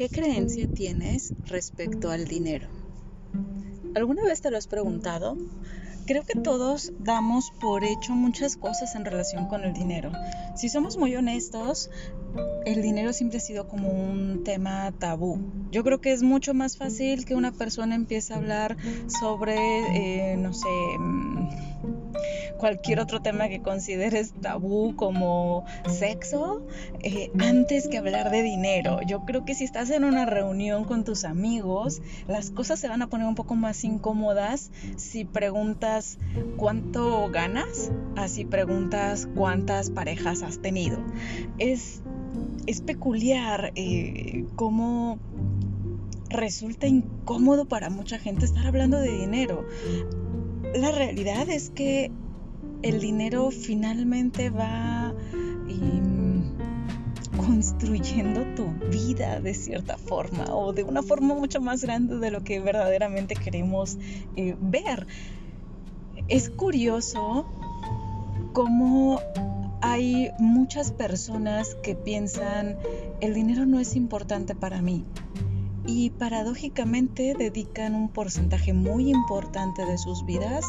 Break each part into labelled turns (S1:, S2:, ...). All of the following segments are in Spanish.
S1: ¿Qué creencia tienes respecto al dinero? ¿Alguna vez te lo has preguntado? Creo que todos damos por hecho muchas cosas en relación con el dinero. Si somos muy honestos, el dinero siempre ha sido como un tema tabú. Yo creo que es mucho más fácil que una persona empiece a hablar sobre, eh, no sé, mm, cualquier otro tema que consideres tabú como sexo eh, antes que hablar de dinero. Yo creo que si estás en una reunión con tus amigos, las cosas se van a poner un poco más incómodas si preguntas cuánto ganas, así preguntas cuántas parejas has tenido. Es, es peculiar eh, cómo resulta incómodo para mucha gente estar hablando de dinero. La realidad es que el dinero finalmente va construyendo tu vida de cierta forma o de una forma mucho más grande de lo que verdaderamente queremos eh, ver. Es curioso cómo hay muchas personas que piensan el dinero no es importante para mí y paradójicamente dedican un porcentaje muy importante de sus vidas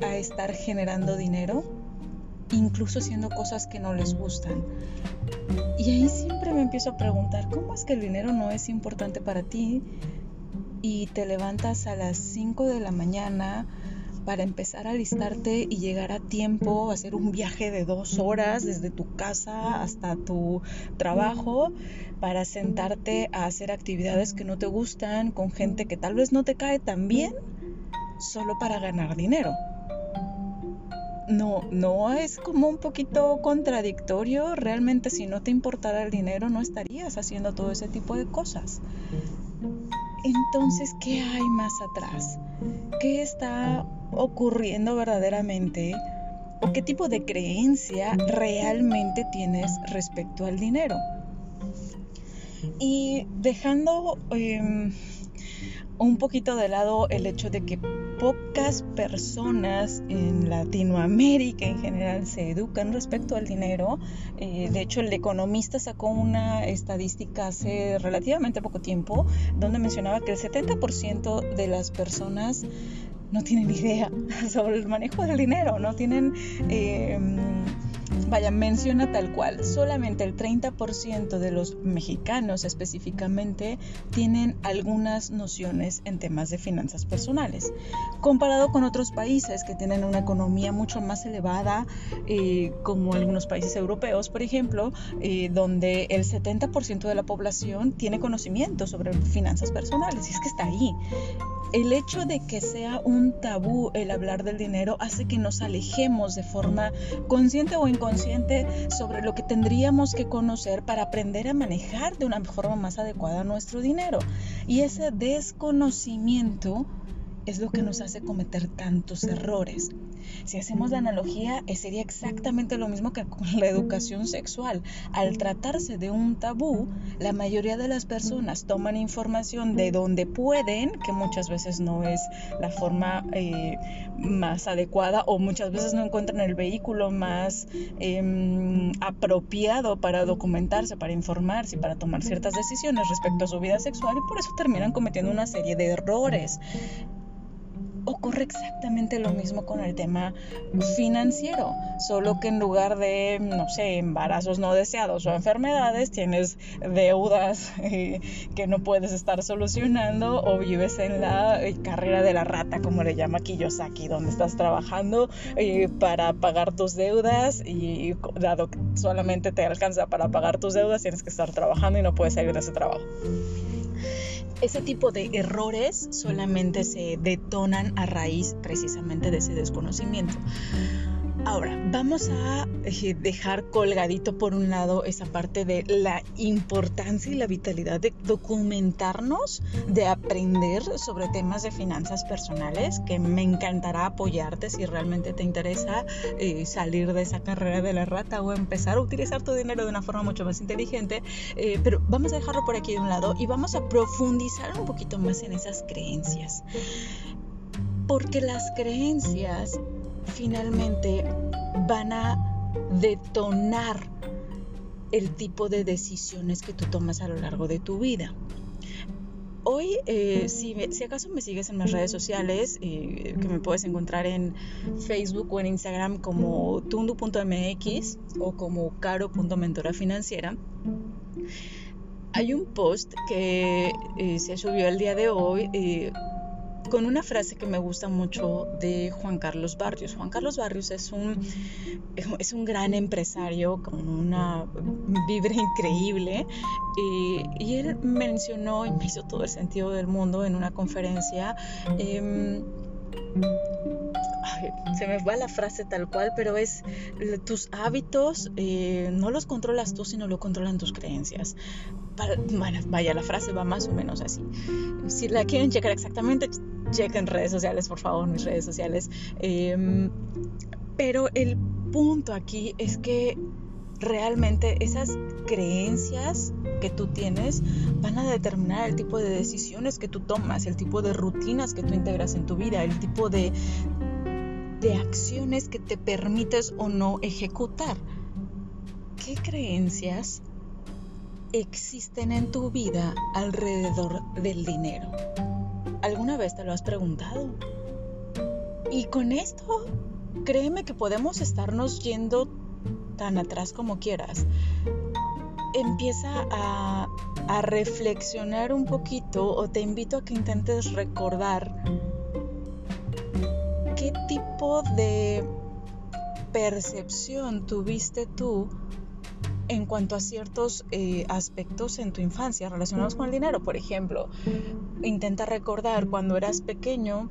S1: estar generando dinero, incluso haciendo cosas que no les gustan. Y ahí siempre me empiezo a preguntar, ¿cómo es que el dinero no es importante para ti? Y te levantas a las 5 de la mañana para empezar a listarte y llegar a tiempo, hacer un viaje de dos horas desde tu casa hasta tu trabajo, para sentarte a hacer actividades que no te gustan con gente que tal vez no te cae tan bien, solo para ganar dinero no, no es como un poquito contradictorio. Realmente si no te importara el dinero no estarías haciendo todo ese tipo de cosas. Entonces, ¿qué hay más atrás? ¿Qué está ocurriendo verdaderamente? ¿O qué tipo de creencia realmente tienes respecto al dinero? Y dejando em, un poquito de lado el hecho de que pocas personas en Latinoamérica en general se educan respecto al dinero. Eh, de hecho, el economista sacó una estadística hace relativamente poco tiempo donde mencionaba que el 70% de las personas no tienen idea sobre el manejo del dinero, no tienen... Eh, Vaya, menciona tal cual, solamente el 30% de los mexicanos específicamente tienen algunas nociones en temas de finanzas personales, comparado con otros países que tienen una economía mucho más elevada, eh, como algunos países europeos, por ejemplo, eh, donde el 70% de la población tiene conocimiento sobre finanzas personales, y es que está ahí el hecho de que sea un tabú el hablar del dinero hace que nos alejemos de forma consciente o inconsciente sobre lo que tendríamos que conocer para aprender a manejar de una forma más adecuada nuestro dinero. Y ese desconocimiento es lo que nos hace cometer tantos errores. Si hacemos la analogía, eh, sería exactamente lo mismo que con la educación sexual. Al tratarse de un tabú, la mayoría de las personas toman información de donde pueden, que muchas veces no es la forma eh, más adecuada o muchas veces no encuentran el vehículo más em, apropiado para documentarse, para informarse y para tomar ciertas decisiones respecto a su vida sexual y por eso terminan cometiendo una serie de errores ocurre exactamente lo mismo con el tema financiero, solo que en lugar de, no sé, embarazos no deseados o enfermedades, tienes deudas eh, que no puedes estar solucionando o vives en la eh, carrera de la rata, como le llama Kiyosaki, donde estás trabajando eh, para pagar tus deudas y dado que solamente te alcanza para pagar tus deudas, tienes que estar trabajando y no puedes salir de ese trabajo ese tipo de errores solamente se detonan a raíz precisamente de ese desconocimiento. Ahora, vamos a eh, dejar colgadito por un lado esa parte de la importancia y la vitalidad de documentarnos, de aprender sobre temas de finanzas personales, que me encantará apoyarte si realmente te interesa eh, salir de esa carrera de la rata o empezar a utilizar tu dinero de una forma mucho más inteligente. Eh, pero vamos a dejarlo por aquí de un lado y vamos a profundizar un poquito más en esas creencias. Porque las creencias finalmente van a detonar el tipo de decisiones que tú tomas a lo largo de tu vida. Hoy, eh, si, acaso me sigues en mis redes sociales, eh, que me puedes encontrar en Facebook o en Instagram como tundu.mx o como caro.mentora financiera, hay un post que eh, se subió el día de hoy con una frase que me gusta mucho de Juan Carlos Barrios. Juan Carlos Barrios es un, es un gran empresario con una vibra increíble y, él mencionó y me hizo todo el sentido del mundo en una conferencia. Em, se me va la frase tal cual, pero es tus hábitos eh, no los controlas tú, sino lo controlan tus creencias. Vaya, la frase va más o menos así. Si la quieren checar exactamente, chequen redes sociales, por favor, mis redes sociales. Em, pero el punto aquí es que realmente esas creencias que tú tienes van a determinar el tipo de decisiones que tú tomas, el tipo de rutinas que tú integras en tu vida, el tipo de, de acciones que te permites o no ejecutar. ¿Qué creencias existen en tu vida alrededor del dinero? ¿Alguna vez te lo has preguntado? Y con esto, créeme que podemos estarnos yendo tan atrás como quieras. Empieza a, a reflexionar un poquito o te invito a que intentes recordar qué tipo de percepción tuviste tú en cuanto a ciertos eh, aspectos en tu infancia relacionados con el dinero. Por ejemplo, intenta recordar cuando eras pequeño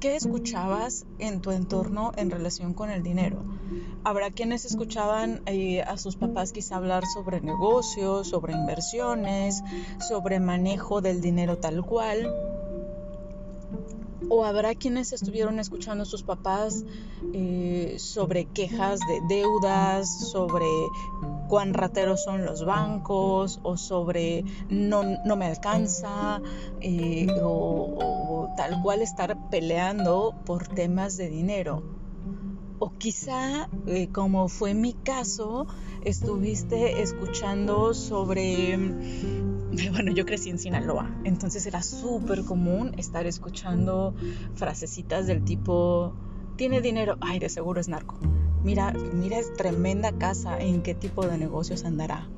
S1: qué escuchabas en tu entorno en relación con el dinero. Habrá quienes escuchaban eh, a sus papás quizá hablar sobre negocios, sobre inversiones, sobre manejo del dinero tal cual o habrá quienes estuvieron escuchando a sus papás eh, sobre quejas de deudas, sobre cuán rateros son los bancos o sobre no, no me alcanza eh, o, tal cual estar peleando por temas de dinero. O quizá, eh, como fue mi caso, estuviste escuchando sobre bueno, yo crecí en Sinaloa, entonces era súper común estar escuchando frasecitas del tipo, tiene dinero, ay, de seguro es narco. Mira, mira, es tremenda casa, ¿en qué tipo de negocios andará?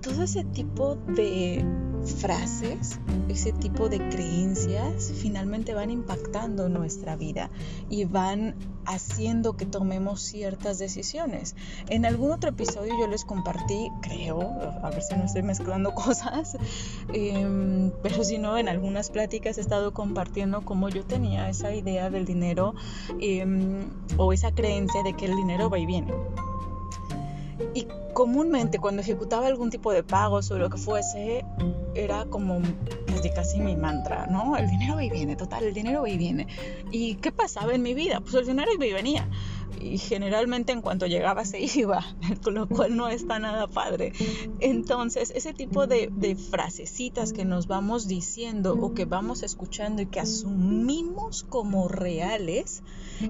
S1: Todo ese tipo de frases, ese tipo de creencias finalmente van impactando nuestra vida y van haciendo que tomemos ciertas decisiones. En algún otro episodio yo les compartí, creo, a ver si no estoy mezclando cosas, em, pero si no, en algunas pláticas he estado compartiendo cómo yo tenía esa idea del dinero em, o esa creencia de que el dinero va y viene. Y comúnmente cuando ejecutaba algún tipo de pagos o lo que fuese, era como casi, casi mi mantra, ¿no? El dinero va y viene, total, el dinero va y viene. ¿Y qué pasaba en mi vida? Pues el dinero iba y venía y generalmente en cuanto llegaba se iba, con lo cual no está nada padre. Entonces, ese tipo de, de frasecitas que nos vamos diciendo o que vamos escuchando y que asumimos como reales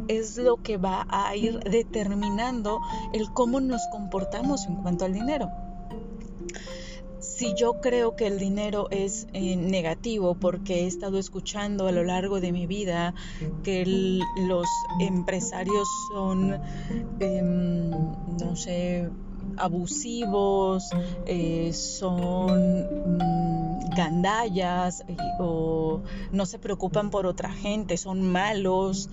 S1: es lo que va a ir determinando el cómo nos comportamos en cuanto al dinero si yo creo que el dinero es eh, negativo porque he estado escuchando a lo largo de mi vida que los empresarios son, em, no sé, abusivos, eh, son mm, gandallas eh, o no se preocupan por otra gente, son malos,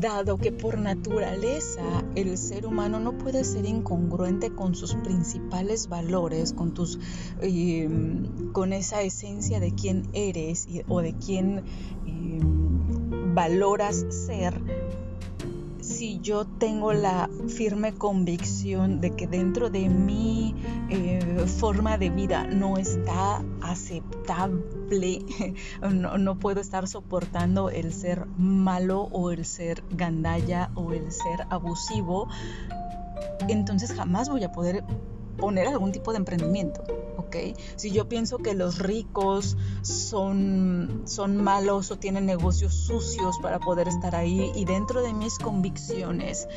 S1: dado que por naturaleza el ser humano no puede ser incongruente con sus principales valores, con tus em, con esa esencia de quién eres o de quién em, valoras ser si yo tengo la firme convicción de que dentro de mi eh, forma de vida no está aceptable, no, no, puedo estar soportando el ser malo o el ser gandalla o el ser abusivo, entonces jamás voy a poder poner algún tipo de emprendimiento. Si yo pienso que los ricos son, son malos o tienen negocios sucios para poder estar ahí y dentro de mis convicciones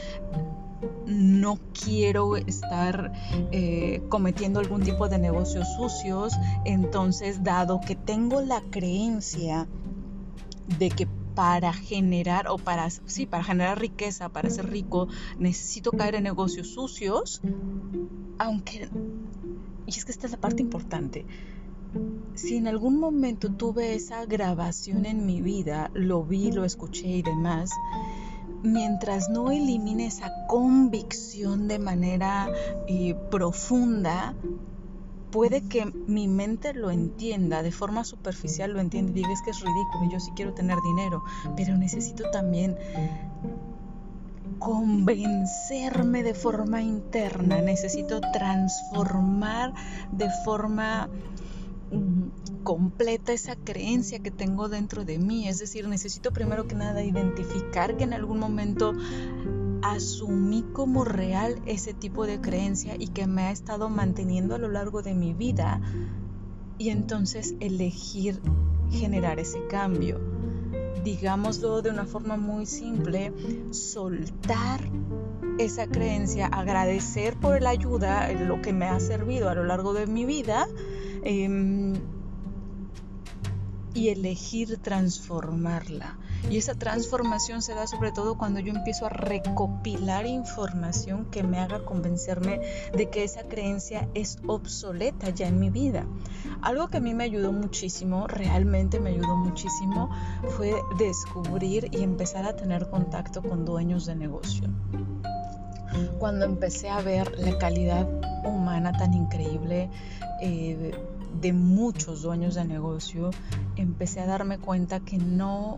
S1: no quiero estar eh, cometiendo algún tipo de negocios sucios, entonces dado que tengo la creencia de que para generar o para sí, para generar riqueza, para ser rico, necesito caer en negocios sucios, aunque y es que esta es la parte importante. Si en algún momento tuve esa grabación en mi vida, lo vi, lo escuché y demás, mientras no elimine esa convicción de manera eh, profunda, puede que mi mente lo entienda, de forma superficial lo entienda y diga es que es ridículo, yo sí quiero tener dinero, pero necesito también convencerme de forma interna, necesito transformar de forma mm, completa esa creencia que tengo dentro de mí. Es decir, necesito primero que nada identificar que en algún momento asumí como real ese tipo de creencia y que me ha estado manteniendo a lo largo de mi vida y entonces elegir generar ese cambio. Digámoslo de una forma muy simple, soltar esa creencia, agradecer por la ayuda, lo que me ha servido a lo largo de mi vida. Em, y elegir transformarla. Y esa transformación se da sobre todo cuando yo empiezo a recopilar información que me haga convencerme de que esa creencia es obsoleta ya en mi vida. Algo que a mí me ayudó muchísimo, realmente me ayudó muchísimo, fue descubrir y empezar a tener contacto con dueños de negocio. Cuando empecé a ver la calidad humana tan increíble, eh, de muchos dueños de negocio, empecé a darme cuenta que no,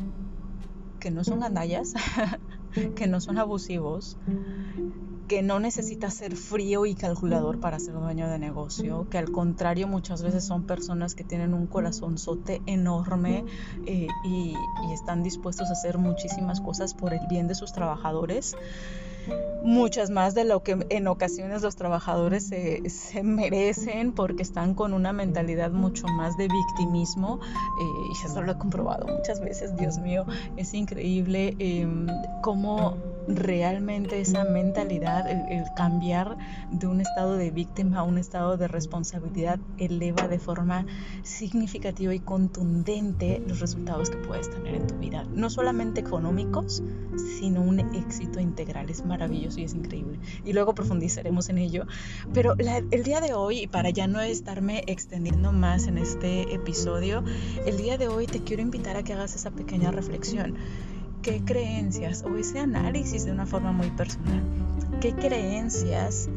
S1: que no son gandallas, que no son abusivos, que no necesitas ser frío y calculador para ser dueño de negocio, que al contrario muchas veces son personas que tienen un corazonzote enorme eh, y están dispuestos a hacer muchísimas cosas por el bien de sus trabajadores muchas más de lo que en ocasiones los trabajadores se, merecen porque están con una mentalidad mucho más de victimismo. Eh, y eso lo he comprobado muchas veces, Dios mío, es increíble em, cómo realmente esa mentalidad, el, cambiar de un estado de víctima a un estado de responsabilidad eleva de forma significativa y contundente los resultados que puedes tener en tu vida, no solamente económicos, sino un éxito integral, es maravilloso y es increíble. Y luego profundizaremos en ello, pero el día de hoy, y para ya no estarme extendiendo más en este episodio, el día de hoy te quiero invitar a que hagas esa pequeña reflexión qué creencias o ese análisis de una forma muy personal, qué creencias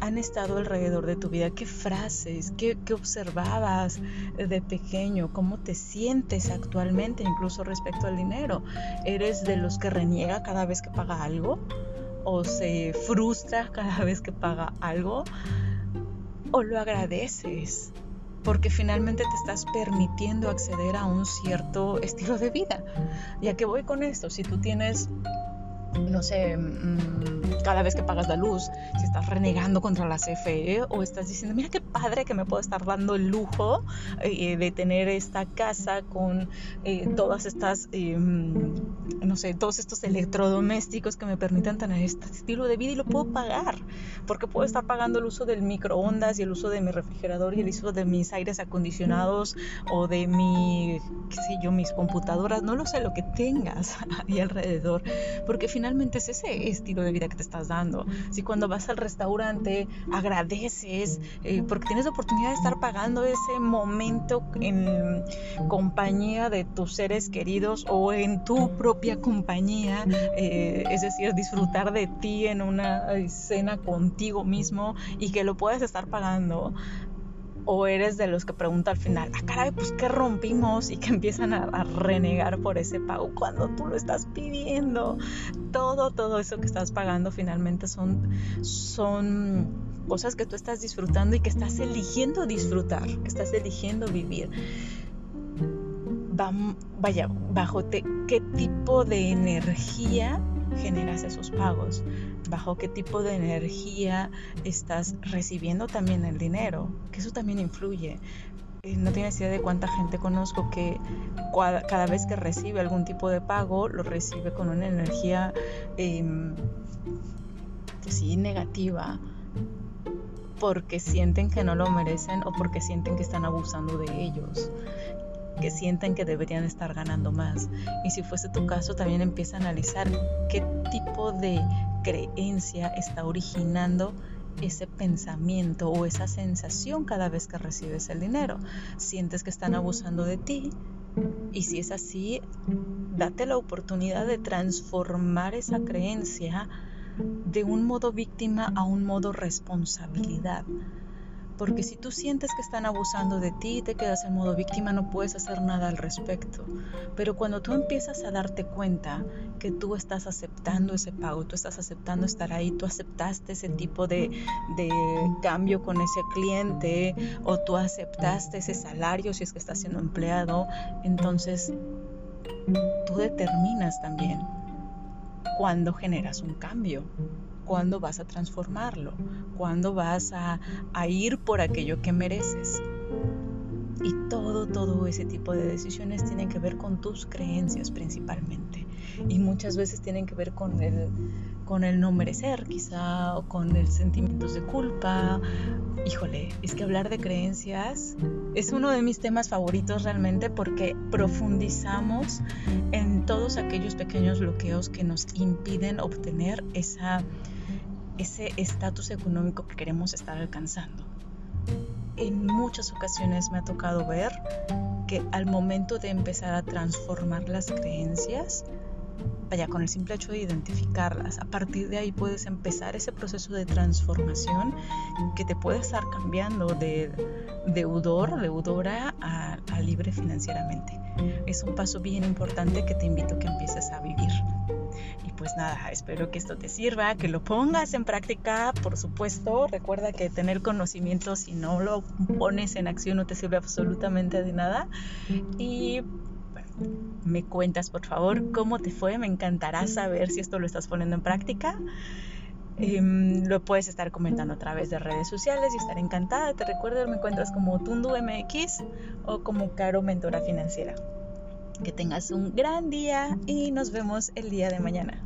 S1: han estado alrededor de tu vida, qué frases, qué, observabas de pequeño, cómo te sientes actualmente, incluso respecto al dinero. ¿Eres de los que reniega cada vez que paga algo? ¿O se frustra cada vez que paga algo? ¿O lo agradeces? Porque finalmente te estás permitiendo acceder a un cierto estilo de vida. ¿Y a qué voy con esto? Si tú tienes no sé, mm, cada vez que pagas la luz, si estás renegando contra la CFE o estás diciendo, mira qué padre que me puedo estar dando el lujo eh, de tener esta casa con eh, todas estas, em, no sé, todos estos electrodomésticos que me permitan tener este estilo de vida y lo puedo pagar, porque puedo estar pagando el uso del microondas y el uso de mi refrigerador y el uso de mis aires acondicionados o de mi, qué sé yo, mis computadoras, no lo sé, lo que tengas ahí alrededor, porque finalmente es ese estilo de vida que te estás dando. Si cuando vas al restaurante agradeces eh, porque tienes la oportunidad de estar pagando ese momento en compañía de tus seres queridos o en tu propia compañía, eh, es decir, disfrutar de ti en una cena contigo mismo y que lo puedes estar pagando, o eres de los que pregunta al final, ah, caray, pues qué rompimos y que empiezan a, renegar por ese pago cuando tú lo estás pidiendo. Todo, todo eso que estás pagando finalmente son, son cosas que tú estás disfrutando y que estás eligiendo disfrutar, que estás eligiendo vivir. vaya, bajo qué tipo de energía generas esos pagos, bajo qué tipo de energía estás recibiendo también el dinero, que eso también influye. Eh, no tienes idea de cuánta gente conozco que cada vez que recibe algún tipo de pago lo recibe con una energía pues sí, negativa, porque sienten que no lo merecen o porque sienten que están abusando de ellos, que sienten que deberían estar ganando más. Y si fuese tu caso, también empieza a analizar qué tipo de creencia está originando ese pensamiento o esa sensación cada vez que recibes el dinero. Sientes que están abusando de ti y si es así, date la oportunidad de transformar esa creencia de un modo víctima a un modo responsabilidad. Porque si tú sientes que están abusando de ti y te quedas en modo víctima, no puedes hacer nada al respecto. Pero cuando tú empiezas a darte cuenta que tú estás aceptando ese pago, tú estás aceptando estar ahí, tú aceptaste ese tipo de, de cambio con ese cliente o tú aceptaste ese salario si es que estás siendo empleado, entonces tú determinas también cuándo generas un cambio, cuándo vas a transformarlo, cuándo vas a, a ir por aquello que mereces. Y todo, todo ese tipo de decisiones tienen que ver con tus creencias principalmente. Y muchas veces tienen que ver con el, con el no merecer, quizá, o con el sentimientos de culpa. Híjole, es que hablar de creencias es uno de mis temas favoritos realmente porque profundizamos en todos aquellos pequeños bloqueos que nos impiden obtener esa, ese estatus económico que queremos estar alcanzando en muchas ocasiones me ha tocado ver que al momento de empezar a transformar las creencias, vaya, con el simple hecho de identificarlas, a partir de ahí puedes empezar ese proceso de transformación que te puede estar cambiando de deudor, deudora a, a libre financieramente. Es un paso bien importante que te invito a que empieces a vivir. Pues nada, espero que esto te sirva, que lo pongas en práctica, por supuesto. Recuerda que tener conocimiento si no lo pones en acción no te sirve absolutamente de nada. Y me cuentas por favor cómo te fue, me encantará saber si esto lo estás poniendo en práctica. Em, lo puedes estar comentando a través de redes sociales y estaré encantada. Te recuerdo, me encuentras como Tundu MX o como Caro Mentora Financiera. Que tengas un gran día y nos vemos el día de mañana.